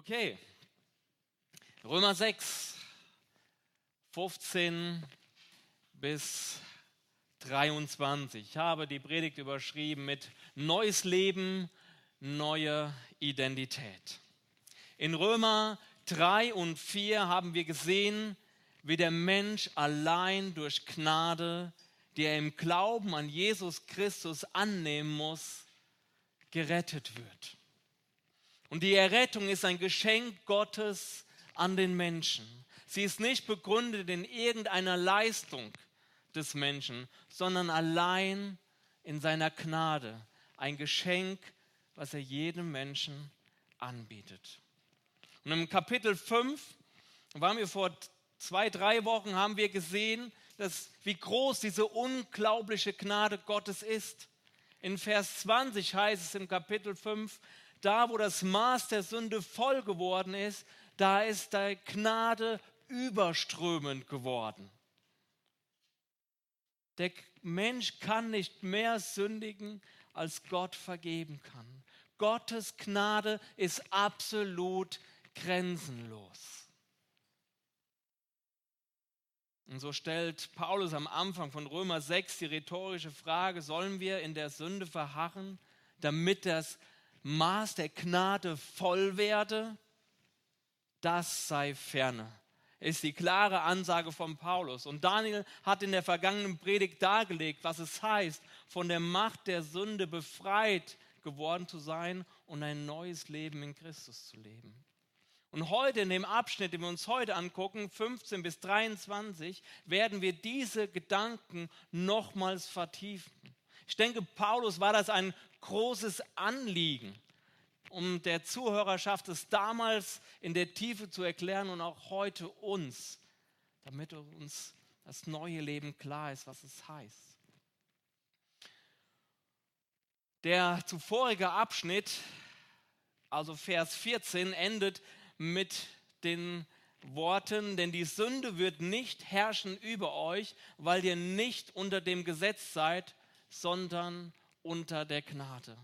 Okay, Römer 6, 15 bis 23. Ich habe die Predigt überschrieben mit Neues Leben, neue Identität. In Römer 3 und 4 haben wir gesehen, wie der Mensch allein durch Gnade, die er im Glauben an Jesus Christus annehmen muss, gerettet wird. Und die Errettung ist ein Geschenk Gottes an den Menschen. Sie ist nicht begründet in irgendeiner Leistung des Menschen, sondern allein in seiner Gnade. Ein Geschenk, was er jedem Menschen anbietet. Und im Kapitel 5 waren wir vor zwei, drei Wochen, haben wir gesehen, dass, wie groß diese unglaubliche Gnade Gottes ist. In Vers 20 heißt es im Kapitel 5, da wo das Maß der Sünde voll geworden ist, da ist die Gnade überströmend geworden. Der Mensch kann nicht mehr sündigen, als Gott vergeben kann. Gottes Gnade ist absolut grenzenlos. Und so stellt Paulus am Anfang von Römer 6 die rhetorische Frage, sollen wir in der Sünde verharren, damit das Maß der Gnade voll werde, das sei ferne. Ist die klare Ansage von Paulus. Und Daniel hat in der vergangenen Predigt dargelegt, was es heißt, von der Macht der Sünde befreit geworden zu sein und ein neues Leben in Christus zu leben. Und heute in dem Abschnitt, den wir uns heute angucken, 15 bis 23, werden wir diese Gedanken nochmals vertiefen. Ich denke, Paulus war das ein großes Anliegen, um der Zuhörerschaft es damals in der Tiefe zu erklären und auch heute uns, damit uns das neue Leben klar ist, was es heißt. Der zuvorige Abschnitt, also Vers 14, endet mit den Worten, denn die Sünde wird nicht herrschen über euch, weil ihr nicht unter dem Gesetz seid, sondern unter der Gnade.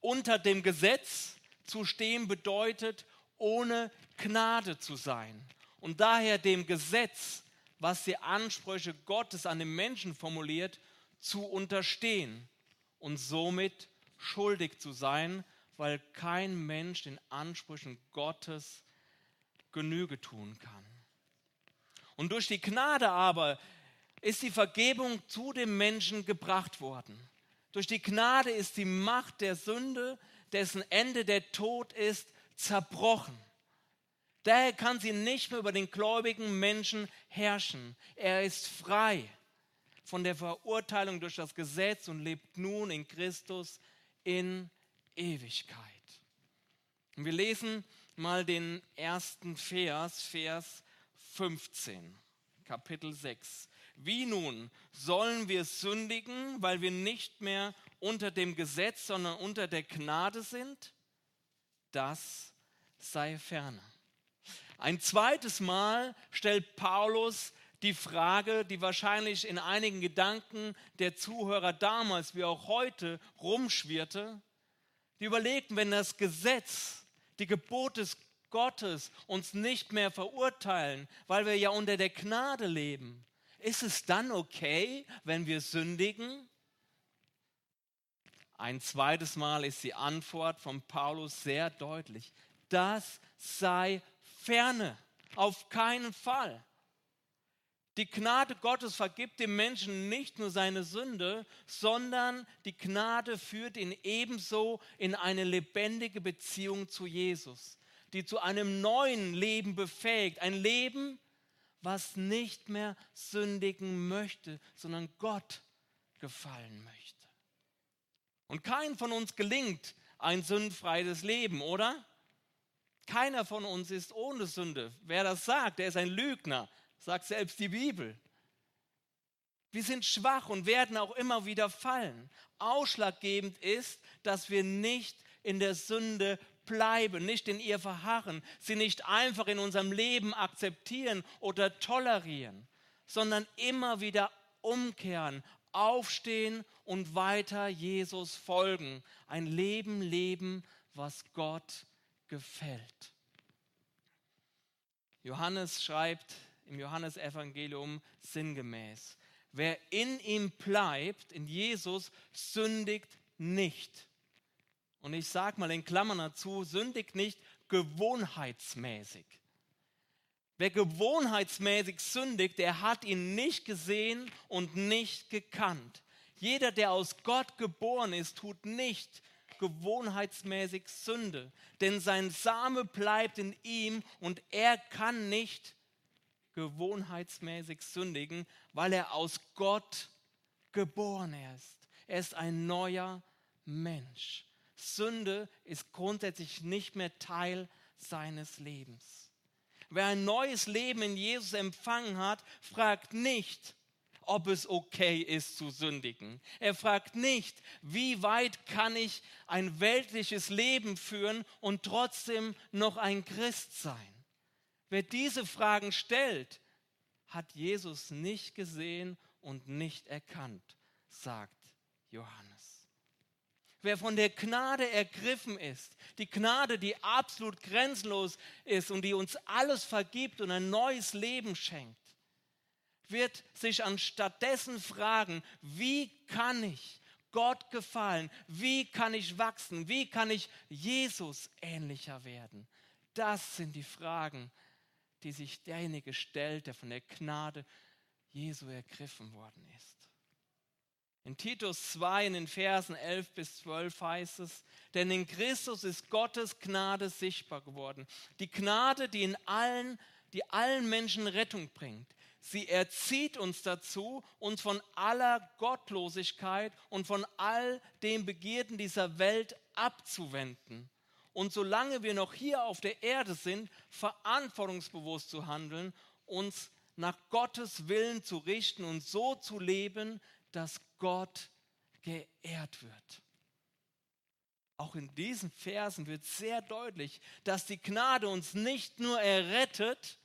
Unter dem Gesetz zu stehen bedeutet, ohne Gnade zu sein. Und daher dem Gesetz, was die Ansprüche Gottes an den Menschen formuliert, zu unterstehen und somit schuldig zu sein, weil kein Mensch den Ansprüchen Gottes Genüge tun kann. Und durch die Gnade aber ist die Vergebung zu dem Menschen gebracht worden. Durch die Gnade ist die Macht der Sünde, dessen Ende der Tod ist, zerbrochen. Daher kann sie nicht mehr über den gläubigen Menschen herrschen. Er ist frei von der Verurteilung durch das Gesetz und lebt nun in Christus in Ewigkeit. Und wir lesen mal den ersten Vers, Vers 15, Kapitel 6. Wie nun sollen wir sündigen, weil wir nicht mehr unter dem Gesetz, sondern unter der Gnade sind? Das sei ferne. Ein zweites Mal stellt Paulus die Frage, die wahrscheinlich in einigen Gedanken der Zuhörer damals wie auch heute rumschwirrte. Die überlegten, wenn das Gesetz, die Gebote Gottes uns nicht mehr verurteilen, weil wir ja unter der Gnade leben, ist es dann okay, wenn wir sündigen? Ein zweites Mal ist die Antwort von Paulus sehr deutlich. Das sei ferne, auf keinen Fall. Die Gnade Gottes vergibt dem Menschen nicht nur seine Sünde, sondern die Gnade führt ihn ebenso in eine lebendige Beziehung zu Jesus, die zu einem neuen Leben befähigt. Ein Leben, was nicht mehr sündigen möchte, sondern Gott gefallen möchte. Und kein von uns gelingt ein sündfreies Leben, oder? Keiner von uns ist ohne Sünde. Wer das sagt, der ist ein Lügner, sagt selbst die Bibel. Wir sind schwach und werden auch immer wieder fallen. Ausschlaggebend ist, dass wir nicht in der Sünde bleiben, nicht in ihr verharren, sie nicht einfach in unserem Leben akzeptieren oder tolerieren, sondern immer wieder umkehren, aufstehen und weiter Jesus folgen. Ein Leben leben, was Gott gefällt. Johannes schreibt im Johannesevangelium sinngemäß, wer in ihm bleibt, in Jesus, sündigt nicht. Und ich sage mal in Klammern dazu, sündigt nicht gewohnheitsmäßig. Wer gewohnheitsmäßig sündigt, der hat ihn nicht gesehen und nicht gekannt. Jeder, der aus Gott geboren ist, tut nicht gewohnheitsmäßig Sünde, denn sein Same bleibt in ihm und er kann nicht gewohnheitsmäßig sündigen, weil er aus Gott geboren ist. Er ist ein neuer Mensch. Sünde ist grundsätzlich nicht mehr Teil seines Lebens. Wer ein neues Leben in Jesus empfangen hat, fragt nicht, ob es okay ist zu sündigen. Er fragt nicht, wie weit kann ich ein weltliches Leben führen und trotzdem noch ein Christ sein. Wer diese Fragen stellt, hat Jesus nicht gesehen und nicht erkannt, sagt Johannes. Wer von der Gnade ergriffen ist, die Gnade, die absolut grenzenlos ist und die uns alles vergibt und ein neues Leben schenkt, wird sich anstattdessen fragen, wie kann ich Gott gefallen? Wie kann ich wachsen? Wie kann ich Jesus ähnlicher werden? Das sind die Fragen, die sich derjenige stellt, der von der Gnade Jesu ergriffen worden ist. In Titus 2 in den Versen 11 bis 12 heißt es, denn in Christus ist Gottes Gnade sichtbar geworden. Die Gnade, die in allen, die allen Menschen Rettung bringt. Sie erzieht uns dazu, uns von aller Gottlosigkeit und von all den Begierden dieser Welt abzuwenden. Und solange wir noch hier auf der Erde sind, verantwortungsbewusst zu handeln, uns nach Gottes Willen zu richten und so zu leben, dass Gott geehrt wird. Auch in diesen Versen wird sehr deutlich, dass die Gnade uns nicht nur errettet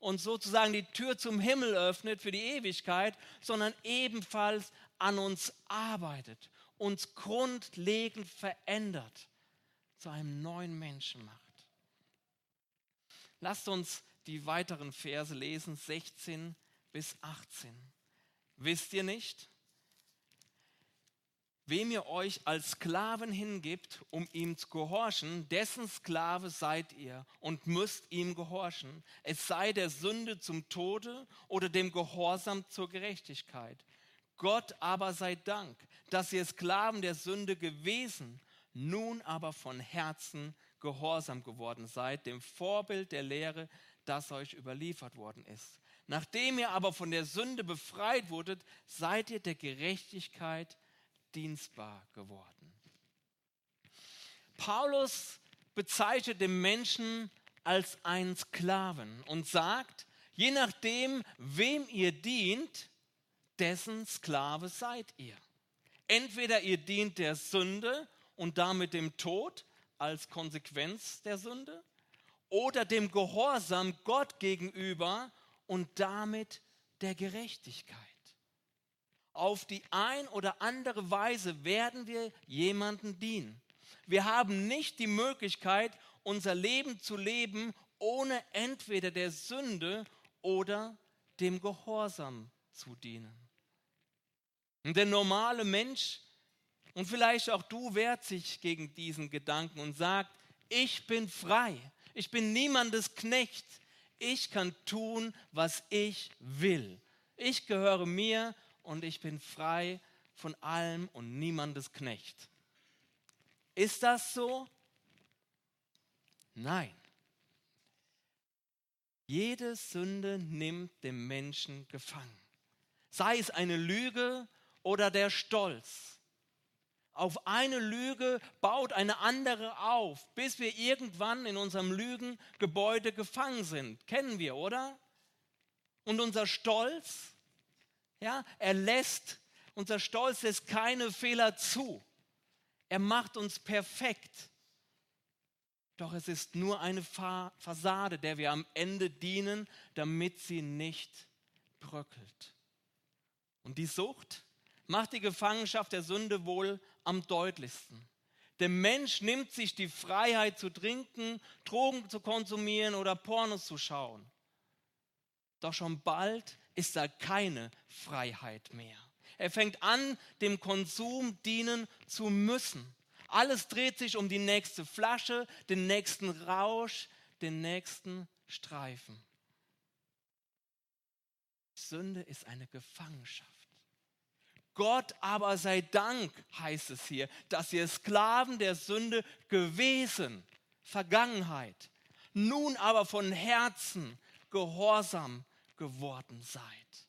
und sozusagen die Tür zum Himmel öffnet für die Ewigkeit, sondern ebenfalls an uns arbeitet, uns grundlegend verändert, zu einem neuen Menschen macht. Lasst uns die weiteren Verse lesen, 16 bis 18. Wisst ihr nicht? Wem ihr euch als Sklaven hingibt, um ihm zu gehorchen, dessen Sklave seid ihr und müsst ihm gehorchen, es sei der Sünde zum Tode oder dem Gehorsam zur Gerechtigkeit. Gott aber sei Dank, dass ihr Sklaven der Sünde gewesen, nun aber von Herzen gehorsam geworden seid, dem Vorbild der Lehre, das euch überliefert worden ist. Nachdem ihr aber von der Sünde befreit wurdet, seid ihr der Gerechtigkeit dienstbar geworden. Paulus bezeichnet den Menschen als einen Sklaven und sagt, je nachdem, wem ihr dient, dessen Sklave seid ihr. Entweder ihr dient der Sünde und damit dem Tod als Konsequenz der Sünde oder dem Gehorsam Gott gegenüber und damit der Gerechtigkeit auf die ein oder andere Weise werden wir jemanden dienen. Wir haben nicht die Möglichkeit, unser Leben zu leben, ohne entweder der Sünde oder dem Gehorsam zu dienen. Und der normale Mensch, und vielleicht auch du, wehrt sich gegen diesen Gedanken und sagt, ich bin frei, ich bin niemandes Knecht, ich kann tun, was ich will. Ich gehöre mir und ich bin frei von allem und niemandes Knecht. Ist das so? Nein. Jede Sünde nimmt dem Menschen gefangen. Sei es eine Lüge oder der Stolz. Auf eine Lüge baut eine andere auf, bis wir irgendwann in unserem Lügengebäude gefangen sind. Kennen wir, oder? Und unser Stolz, ja, er lässt, unser Stolz lässt keine Fehler zu. Er macht uns perfekt. Doch es ist nur eine Fassade, der wir am Ende dienen, damit sie nicht bröckelt. Und die Sucht macht die Gefangenschaft der Sünde wohl am deutlichsten. Der Mensch nimmt sich die Freiheit zu trinken, Drogen zu konsumieren oder Pornos zu schauen. Doch schon bald ist da keine Freiheit mehr. Er fängt an, dem Konsum dienen zu müssen. Alles dreht sich um die nächste Flasche, den nächsten Rausch, den nächsten Streifen. Sünde ist eine Gefangenschaft. Gott aber sei Dank, heißt es hier, dass ihr Sklaven der Sünde gewesen, Vergangenheit, nun aber von Herzen gehorsam geworden seid.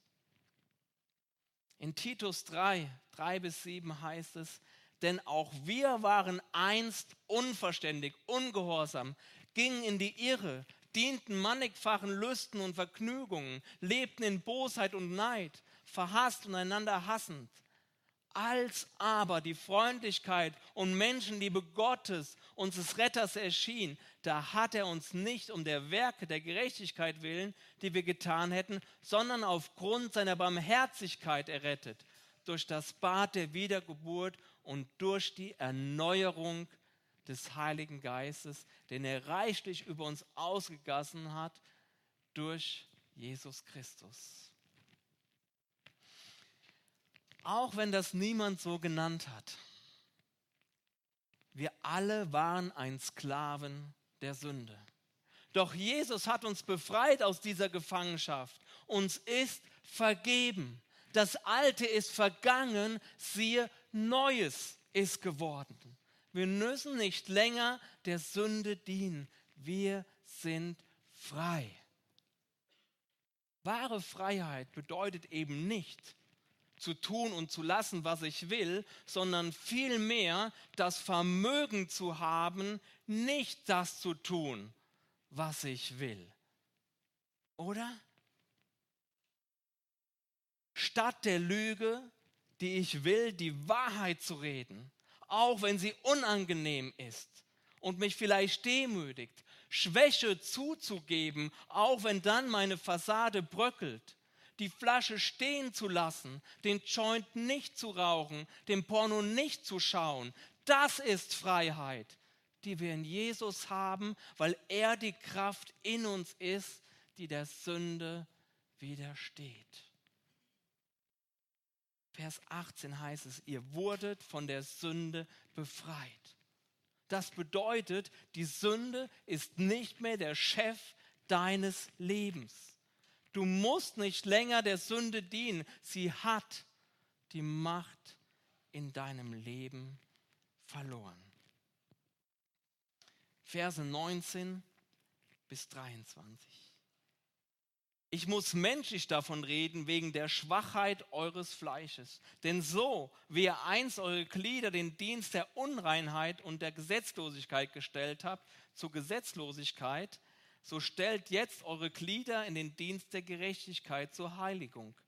In Titus 3, 3 bis 7 heißt es, denn auch wir waren einst unverständig, ungehorsam, gingen in die Irre, dienten mannigfachen Lüsten und Vergnügungen, lebten in Bosheit und Neid, verhasst und einander hassend. Als aber die Freundlichkeit und Menschenliebe Gottes, unseres Retters, erschien, da hat er uns nicht um der Werke der Gerechtigkeit willen, die wir getan hätten, sondern aufgrund seiner Barmherzigkeit errettet, durch das Bad der Wiedergeburt und durch die Erneuerung des Heiligen Geistes, den er reichlich über uns ausgegossen hat durch Jesus Christus. Auch wenn das niemand so genannt hat, wir alle waren ein Sklaven der Sünde. Doch Jesus hat uns befreit aus dieser Gefangenschaft. Uns ist vergeben. Das Alte ist vergangen, siehe, Neues ist geworden. Wir müssen nicht länger der Sünde dienen. Wir sind frei. Wahre Freiheit bedeutet eben nicht, zu tun und zu lassen, was ich will, sondern vielmehr das Vermögen zu haben, nicht das zu tun, was ich will. Oder? Statt der Lüge, die ich will, die Wahrheit zu reden, auch wenn sie unangenehm ist und mich vielleicht demütigt, Schwäche zuzugeben, auch wenn dann meine Fassade bröckelt, die Flasche stehen zu lassen, den Joint nicht zu rauchen, dem Porno nicht zu schauen, das ist Freiheit, die wir in Jesus haben, weil er die Kraft in uns ist, die der Sünde widersteht. Vers 18 heißt es, ihr wurdet von der Sünde befreit. Das bedeutet, die Sünde ist nicht mehr der Chef deines Lebens. Du musst nicht länger der Sünde dienen. Sie hat die Macht in deinem Leben verloren. Verse 19 bis 23. Ich muss menschlich davon reden, wegen der Schwachheit eures Fleisches. Denn so, wie ihr einst eure Glieder den Dienst der Unreinheit und der Gesetzlosigkeit gestellt habt, zur Gesetzlosigkeit, so stellt jetzt eure Glieder in den Dienst der Gerechtigkeit zur Heiligung.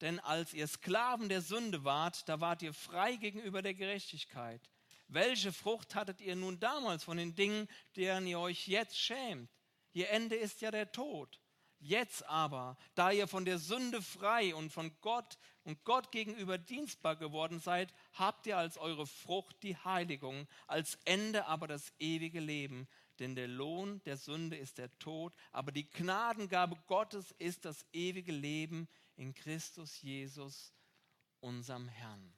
Denn als ihr Sklaven der Sünde wart, da wart ihr frei gegenüber der Gerechtigkeit. Welche Frucht hattet ihr nun damals von den Dingen, deren ihr euch jetzt schämt? Ihr Ende ist ja der Tod. Jetzt aber, da ihr von der Sünde frei und von Gott und Gott gegenüber dienstbar geworden seid, habt ihr als eure Frucht die Heiligung, als Ende aber das ewige Leben. Denn der Lohn der Sünde ist der Tod, aber die Gnadengabe Gottes ist das ewige Leben in Christus Jesus, unserem Herrn.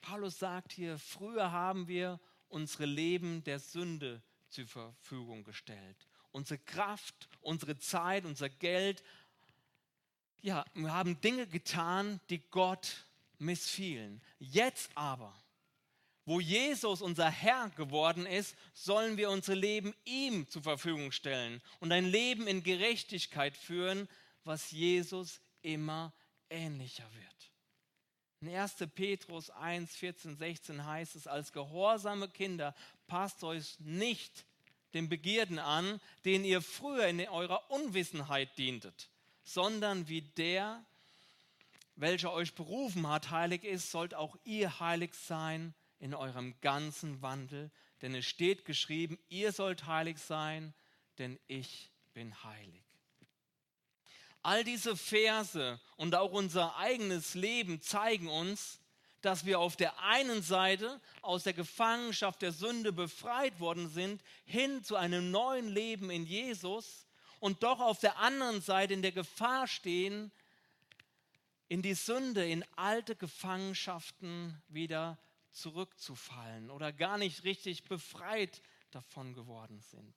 Paulus sagt hier, früher haben wir unsere Leben der Sünde zur Verfügung gestellt unsere Kraft, unsere Zeit, unser Geld. Ja, wir haben Dinge getan, die Gott missfielen. Jetzt aber, wo Jesus unser Herr geworden ist, sollen wir unser Leben ihm zur Verfügung stellen und ein Leben in Gerechtigkeit führen, was Jesus immer ähnlicher wird. In 1. Petrus 1, 14, 16 heißt es, als gehorsame Kinder passt euch nicht den Begierden an, denen ihr früher in eurer Unwissenheit dientet, sondern wie der, welcher euch berufen hat, heilig ist, sollt auch ihr heilig sein in eurem ganzen Wandel. Denn es steht geschrieben, ihr sollt heilig sein, denn ich bin heilig. All diese Verse und auch unser eigenes Leben zeigen uns, dass wir auf der einen Seite aus der Gefangenschaft der Sünde befreit worden sind, hin zu einem neuen Leben in Jesus und doch auf der anderen Seite in der Gefahr stehen, in die Sünde, in alte Gefangenschaften wieder zurückzufallen oder gar nicht richtig befreit davon geworden sind.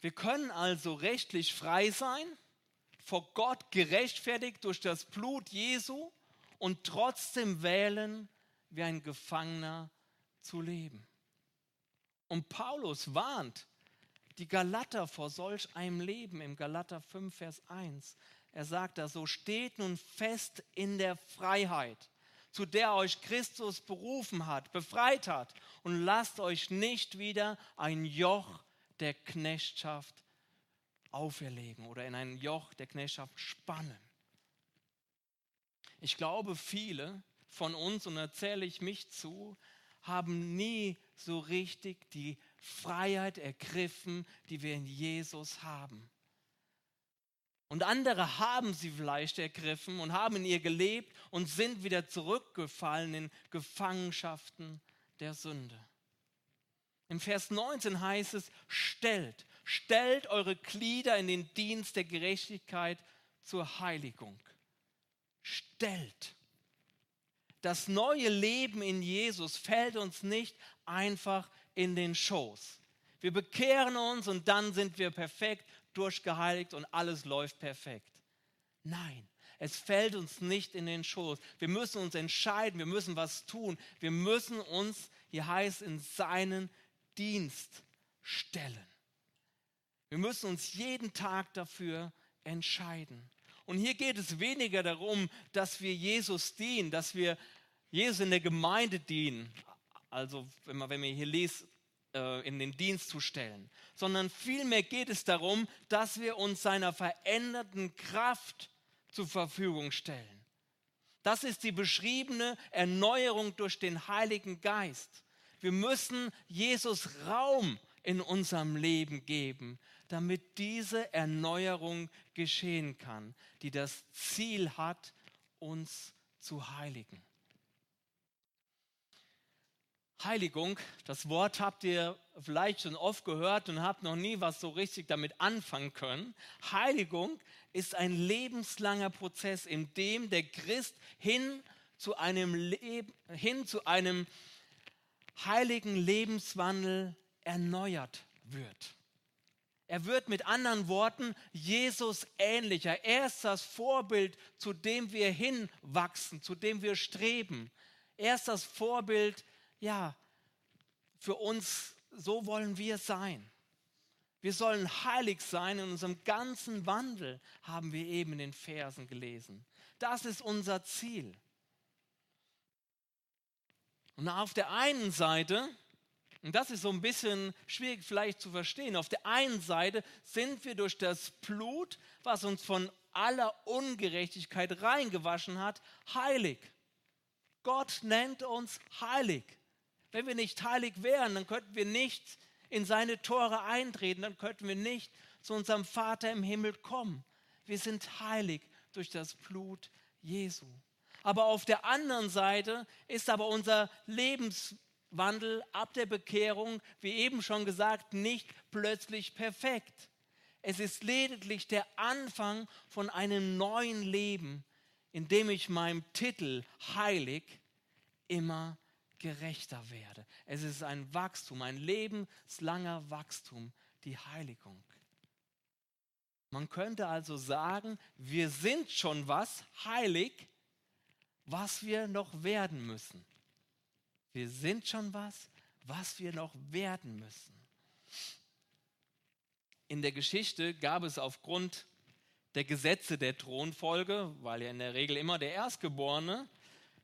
Wir können also rechtlich frei sein, vor Gott gerechtfertigt durch das Blut Jesu und trotzdem wählen, wie ein Gefangener zu leben. Und Paulus warnt die Galater vor solch einem Leben im Galater 5, Vers 1. Er sagt da, so steht nun fest in der Freiheit, zu der euch Christus berufen hat, befreit hat, und lasst euch nicht wieder ein Joch der Knechtschaft auferlegen oder in ein Joch der Knechtschaft spannen. Ich glaube, viele von uns, und da zähle ich mich zu, haben nie so richtig die Freiheit ergriffen, die wir in Jesus haben. Und andere haben sie vielleicht ergriffen und haben in ihr gelebt und sind wieder zurückgefallen in Gefangenschaften der Sünde. Im Vers 19 heißt es, stellt, stellt eure Glieder in den Dienst der Gerechtigkeit zur Heiligung. Stellt. Das neue Leben in Jesus fällt uns nicht einfach in den Schoß. Wir bekehren uns und dann sind wir perfekt durchgeheiligt und alles läuft perfekt. Nein, es fällt uns nicht in den Schoß. Wir müssen uns entscheiden, wir müssen was tun. Wir müssen uns, hier heißt, in seinen Dienst stellen. Wir müssen uns jeden Tag dafür entscheiden. Und hier geht es weniger darum, dass wir Jesus dienen, dass wir Jesus in der Gemeinde dienen. Also, wenn man, wenn man hier liest, äh, in den Dienst zu stellen, sondern vielmehr geht es darum, dass wir uns seiner veränderten Kraft zur Verfügung stellen. Das ist die beschriebene Erneuerung durch den Heiligen Geist. Wir müssen Jesus Raum in unserem Leben geben, damit diese Erneuerung geschehen kann, die das Ziel hat, uns zu heiligen. Heiligung, das Wort habt ihr vielleicht schon oft gehört und habt noch nie was so richtig damit anfangen können. Heiligung ist ein lebenslanger Prozess, in dem der Christ hin zu einem, Leben, hin zu einem heiligen Lebenswandel erneuert wird. Er wird mit anderen Worten Jesus ähnlicher. Er ist das Vorbild, zu dem wir hinwachsen, zu dem wir streben. Er ist das Vorbild, ja, für uns, so wollen wir sein. Wir sollen heilig sein in unserem ganzen Wandel, haben wir eben in den Versen gelesen. Das ist unser Ziel. Und auf der einen Seite, und das ist so ein bisschen schwierig vielleicht zu verstehen, auf der einen Seite sind wir durch das Blut, was uns von aller Ungerechtigkeit reingewaschen hat, heilig. Gott nennt uns heilig. Wenn wir nicht heilig wären, dann könnten wir nicht in seine Tore eintreten, dann könnten wir nicht zu unserem Vater im Himmel kommen. Wir sind heilig durch das Blut Jesu. Aber auf der anderen Seite ist aber unser Lebenswandel ab der Bekehrung, wie eben schon gesagt, nicht plötzlich perfekt. Es ist lediglich der Anfang von einem neuen Leben, in dem ich meinem Titel heilig immer gerechter werde. Es ist ein Wachstum, ein lebenslanger Wachstum, die Heiligung. Man könnte also sagen, wir sind schon was heilig, was wir noch werden müssen. Wir sind schon was, was wir noch werden müssen. In der Geschichte gab es aufgrund der Gesetze der Thronfolge, weil ja in der Regel immer der erstgeborene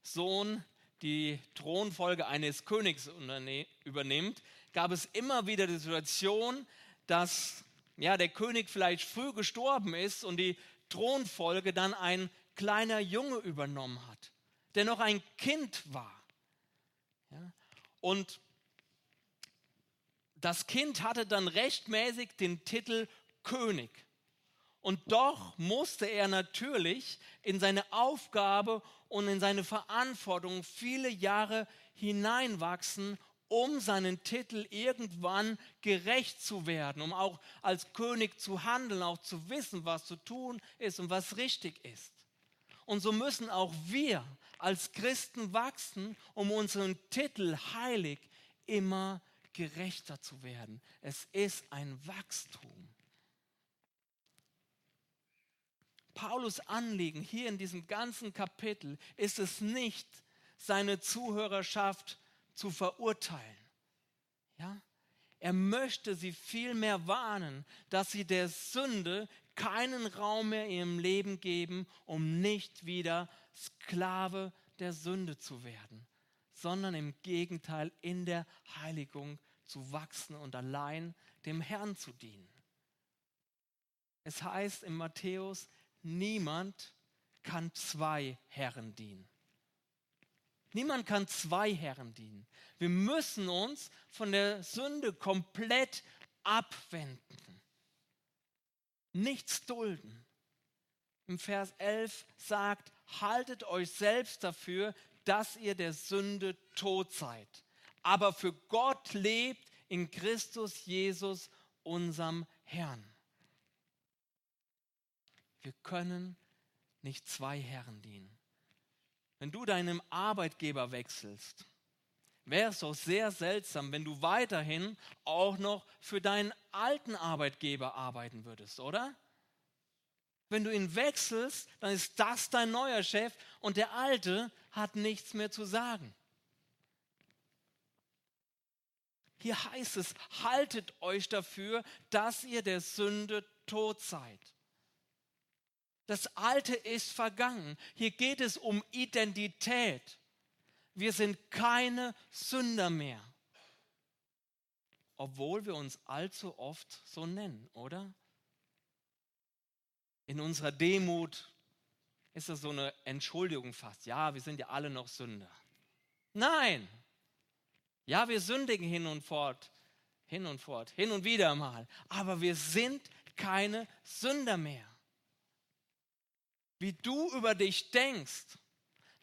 Sohn die Thronfolge eines Königs übernimmt, gab es immer wieder die Situation, dass ja, der König vielleicht früh gestorben ist und die Thronfolge dann ein kleiner Junge übernommen hat, der noch ein Kind war. Ja? Und das Kind hatte dann rechtmäßig den Titel König. Und doch musste er natürlich in seine Aufgabe und in seine Verantwortung viele Jahre hineinwachsen, um seinen Titel irgendwann gerecht zu werden, um auch als König zu handeln, auch zu wissen, was zu tun ist und was richtig ist. Und so müssen auch wir als Christen wachsen, um unseren Titel heilig immer gerechter zu werden. Es ist ein Wachstum. Paulus Anliegen hier in diesem ganzen Kapitel ist es nicht, seine Zuhörerschaft zu verurteilen. Ja? Er möchte sie vielmehr warnen, dass sie der Sünde keinen Raum mehr in ihrem Leben geben, um nicht wieder Sklave der Sünde zu werden, sondern im Gegenteil in der Heiligung zu wachsen und allein dem Herrn zu dienen. Es heißt in Matthäus, niemand kann zwei Herren dienen. Niemand kann zwei Herren dienen. Wir müssen uns von der Sünde komplett abwenden. Nichts dulden. Im Vers 11 sagt, haltet euch selbst dafür, dass ihr der Sünde tot seid. Aber für Gott lebt in Christus Jesus, unserem Herrn. Wir können nicht zwei Herren dienen. Wenn du deinem Arbeitgeber wechselst, wäre es doch sehr seltsam, wenn du weiterhin auch noch für deinen alten Arbeitgeber arbeiten würdest, oder? Wenn du ihn wechselst, dann ist das dein neuer Chef und der alte hat nichts mehr zu sagen. Hier heißt es, haltet euch dafür, dass ihr der Sünde tot seid. Das Alte ist vergangen. Hier geht es um Identität. Wir sind keine Sünder mehr. Obwohl wir uns allzu oft so nennen, oder? In unserer Demut ist das so eine Entschuldigung fast. Ja, wir sind ja alle noch Sünder. Nein. Ja, wir sündigen hin und fort, hin und fort, hin und wieder mal. Aber wir sind keine Sünder mehr wie du über dich denkst,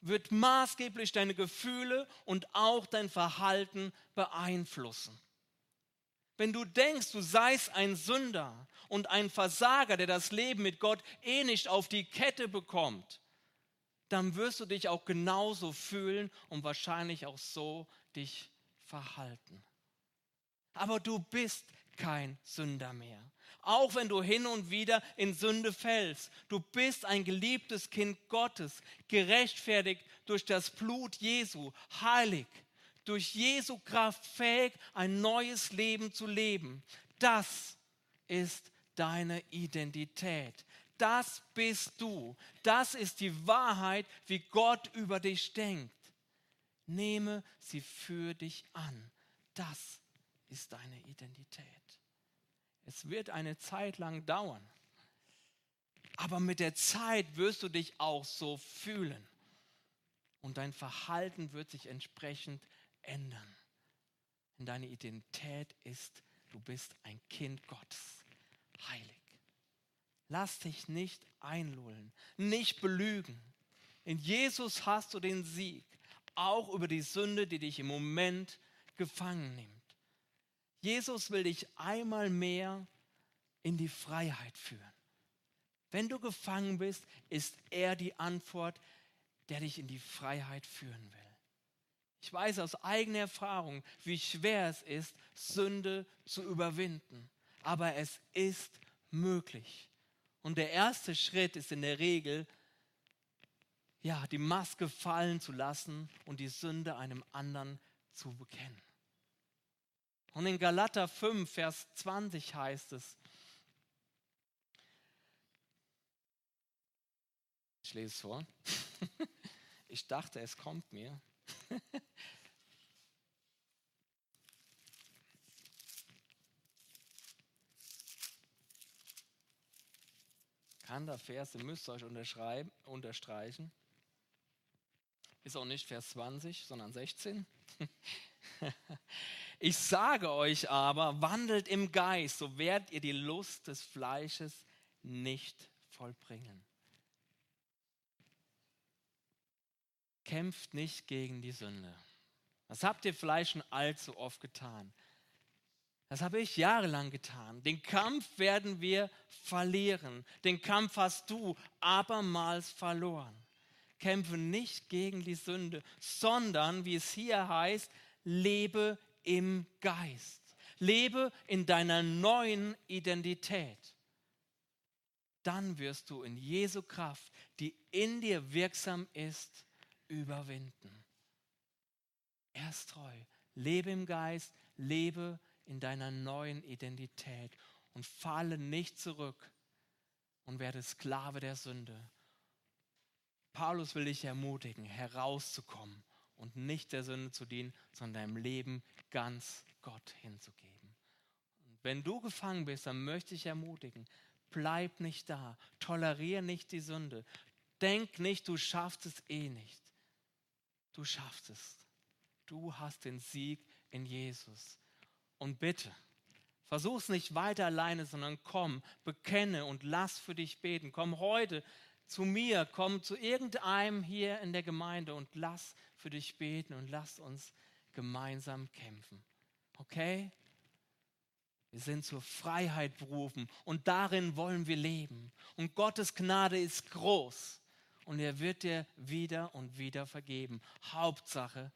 wird maßgeblich deine Gefühle und auch dein Verhalten beeinflussen. Wenn du denkst, du seist ein Sünder und ein Versager, der das Leben mit Gott eh nicht auf die Kette bekommt, dann wirst du dich auch genauso fühlen und wahrscheinlich auch so dich verhalten. Aber du bist kein Sünder mehr auch wenn du hin und wieder in Sünde fällst. Du bist ein geliebtes Kind Gottes, gerechtfertigt durch das Blut Jesu, heilig, durch Jesu Kraft fähig, ein neues Leben zu leben. Das ist deine Identität. Das bist du. Das ist die Wahrheit, wie Gott über dich denkt. Nehme sie für dich an. Das ist deine Identität. Es wird eine Zeit lang dauern. Aber mit der Zeit wirst du dich auch so fühlen. Und dein Verhalten wird sich entsprechend ändern. Denn deine Identität ist, du bist ein Kind Gottes. Heilig. Lass dich nicht einlullen, nicht belügen. In Jesus hast du den Sieg, auch über die Sünde, die dich im Moment gefangen nimmt. Jesus will dich einmal mehr in die Freiheit führen. Wenn du gefangen bist, ist er die Antwort, der dich in die Freiheit führen will. Ich weiß aus eigener Erfahrung, wie schwer es ist, Sünde zu überwinden. Aber es ist möglich. Und der erste Schritt ist in der Regel, ja, die Maske fallen zu lassen und die Sünde einem anderen zu bekennen. Und in Galater 5, Vers 20 heißt es, ich lese es vor, ich dachte, es kommt mir. Kann der Vers, ihr müsst euch unterstreichen. Ist auch nicht Vers 20, sondern 16. Ich sage euch aber, wandelt im Geist, so werdet ihr die Lust des Fleisches nicht vollbringen. Kämpft nicht gegen die Sünde. Das habt ihr vielleicht schon allzu oft getan. Das habe ich jahrelang getan. Den Kampf werden wir verlieren. Den Kampf hast du abermals verloren. Kämpfe nicht gegen die Sünde, sondern, wie es hier heißt, lebe im Geist. Lebe in deiner neuen Identität. Dann wirst du in Jesu Kraft, die in dir wirksam ist, überwinden. Er ist treu. Lebe im Geist, lebe in deiner neuen Identität und falle nicht zurück und werde Sklave der Sünde. Paulus will dich ermutigen, herauszukommen und nicht der Sünde zu dienen, sondern deinem Leben ganz Gott hinzugeben. Und wenn du gefangen bist, dann möchte ich ermutigen, bleib nicht da, toleriere nicht die Sünde, denk nicht, du schaffst es eh nicht. Du schaffst es. Du hast den Sieg in Jesus. Und bitte, versuch es nicht weiter alleine, sondern komm, bekenne und lass für dich beten. Komm heute zu mir, komm zu irgendeinem hier in der Gemeinde und lass für dich beten und lass uns gemeinsam kämpfen. Okay? Wir sind zur Freiheit berufen und darin wollen wir leben. Und Gottes Gnade ist groß und er wird dir wieder und wieder vergeben. Hauptsache,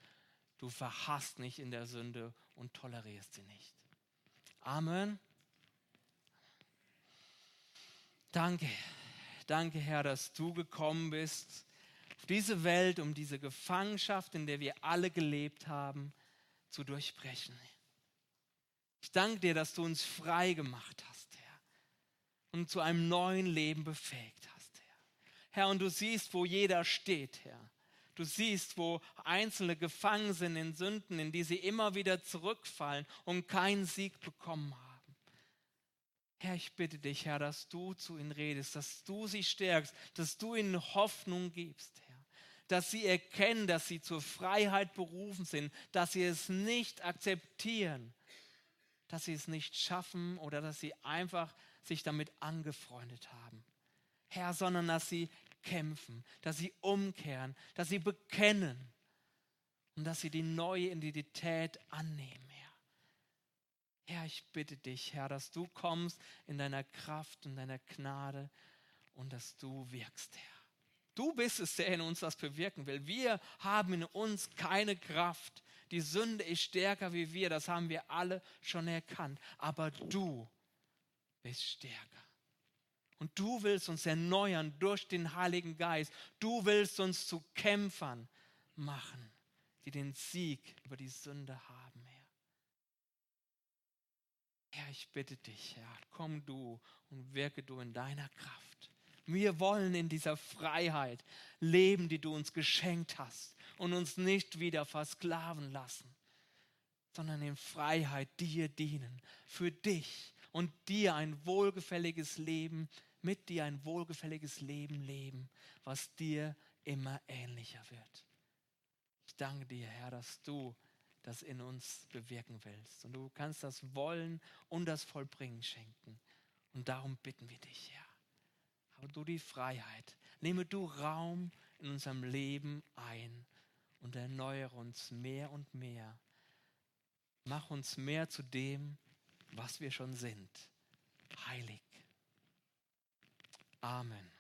du verhasst nicht in der Sünde und tolerierst sie nicht. Amen. Danke. Danke, Herr, dass du gekommen bist auf diese Welt, um diese Gefangenschaft, in der wir alle gelebt haben, zu durchbrechen. Ich danke dir, dass du uns frei gemacht hast, Herr, und zu einem neuen Leben befähigt hast, Herr. Herr, und du siehst, wo jeder steht, Herr. Du siehst, wo Einzelne gefangen sind in Sünden, in die sie immer wieder zurückfallen und keinen Sieg bekommen haben. Herr, ich bitte dich, Herr, dass du zu ihnen redest, dass du sie stärkst, dass du ihnen Hoffnung gibst, Herr. Dass sie erkennen, dass sie zur Freiheit berufen sind, dass sie es nicht akzeptieren, dass sie es nicht schaffen oder dass sie einfach sich damit angefreundet haben. Herr, sondern dass sie kämpfen, dass sie umkehren, dass sie bekennen und dass sie die neue Identität annehmen. Herr, ich bitte dich, Herr, dass du kommst in deiner Kraft und deiner Gnade und dass du wirkst, Herr. Du bist es, der in uns das bewirken will. Wir haben in uns keine Kraft. Die Sünde ist stärker wie wir, das haben wir alle schon erkannt. Aber du bist stärker. Und du willst uns erneuern durch den Heiligen Geist. Du willst uns zu Kämpfern machen, die den Sieg über die Sünde haben. Herr, ich bitte dich, Herr, komm du und wirke du in deiner Kraft. Wir wollen in dieser Freiheit leben, die du uns geschenkt hast und uns nicht wieder versklaven lassen, sondern in Freiheit dir dienen, für dich und dir ein wohlgefälliges Leben, mit dir ein wohlgefälliges Leben leben, was dir immer ähnlicher wird. Ich danke dir, Herr, dass du das in uns bewirken willst. Und du kannst das Wollen und das Vollbringen schenken. Und darum bitten wir dich, Herr. Habe du die Freiheit. Nehme du Raum in unserem Leben ein und erneuere uns mehr und mehr. Mach uns mehr zu dem, was wir schon sind. Heilig. Amen.